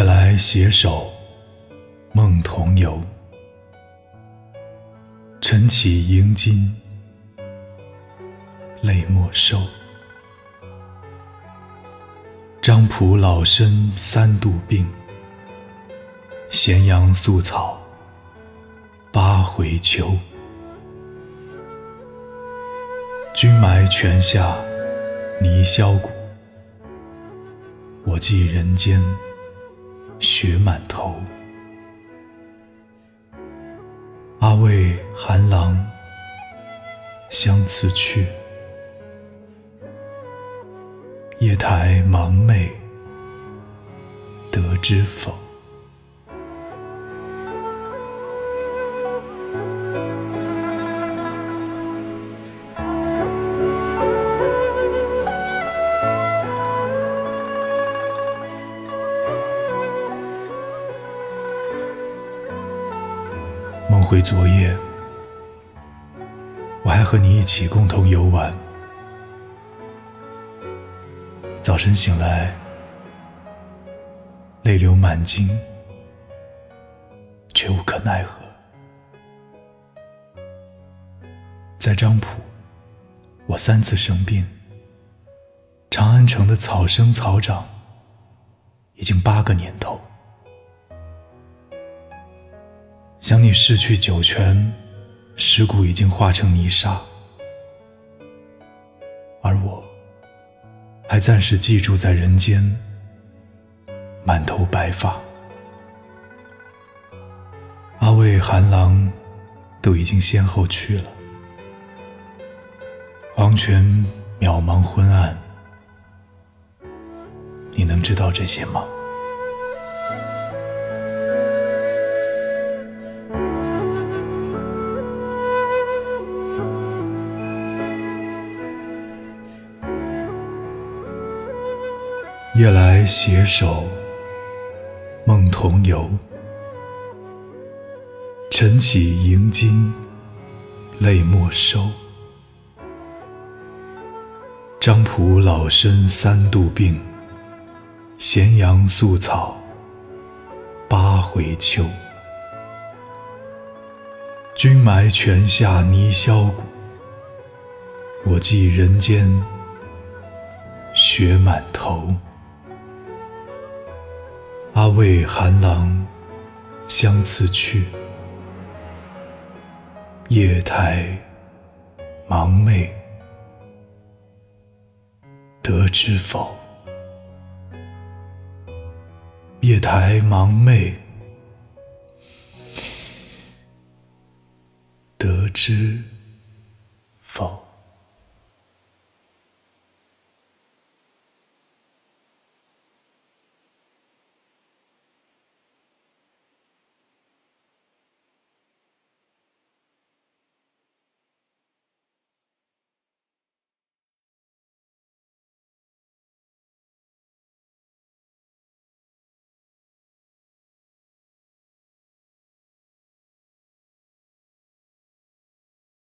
夜来携手，梦同游。晨起迎金，泪莫收。张仆老身三度病，咸阳宿草八回秋。君埋泉下泥销骨，我寄人间雪满头。阿魏韩郎相辞去，夜台忙寐得知否？回昨夜，我还和你一起共同游玩。早晨醒来，泪流满襟，却无可奈何。在漳浦，我三次生病。长安城的草生草长，已经八个年头。想你逝去九泉，尸骨已经化成泥沙，而我还暂时寄住在人间，满头白发。阿魏、韩郎都已经先后去了，黄泉渺茫昏暗，你能知道这些吗？夜来携手，梦同游。晨起迎金，泪莫收。张仆老身三度病，咸阳宿草八回秋。君埋泉下泥销骨，我寄人间雪满头。为寒郎相辞去，夜台芒昧得知否？夜台芒昧得知否。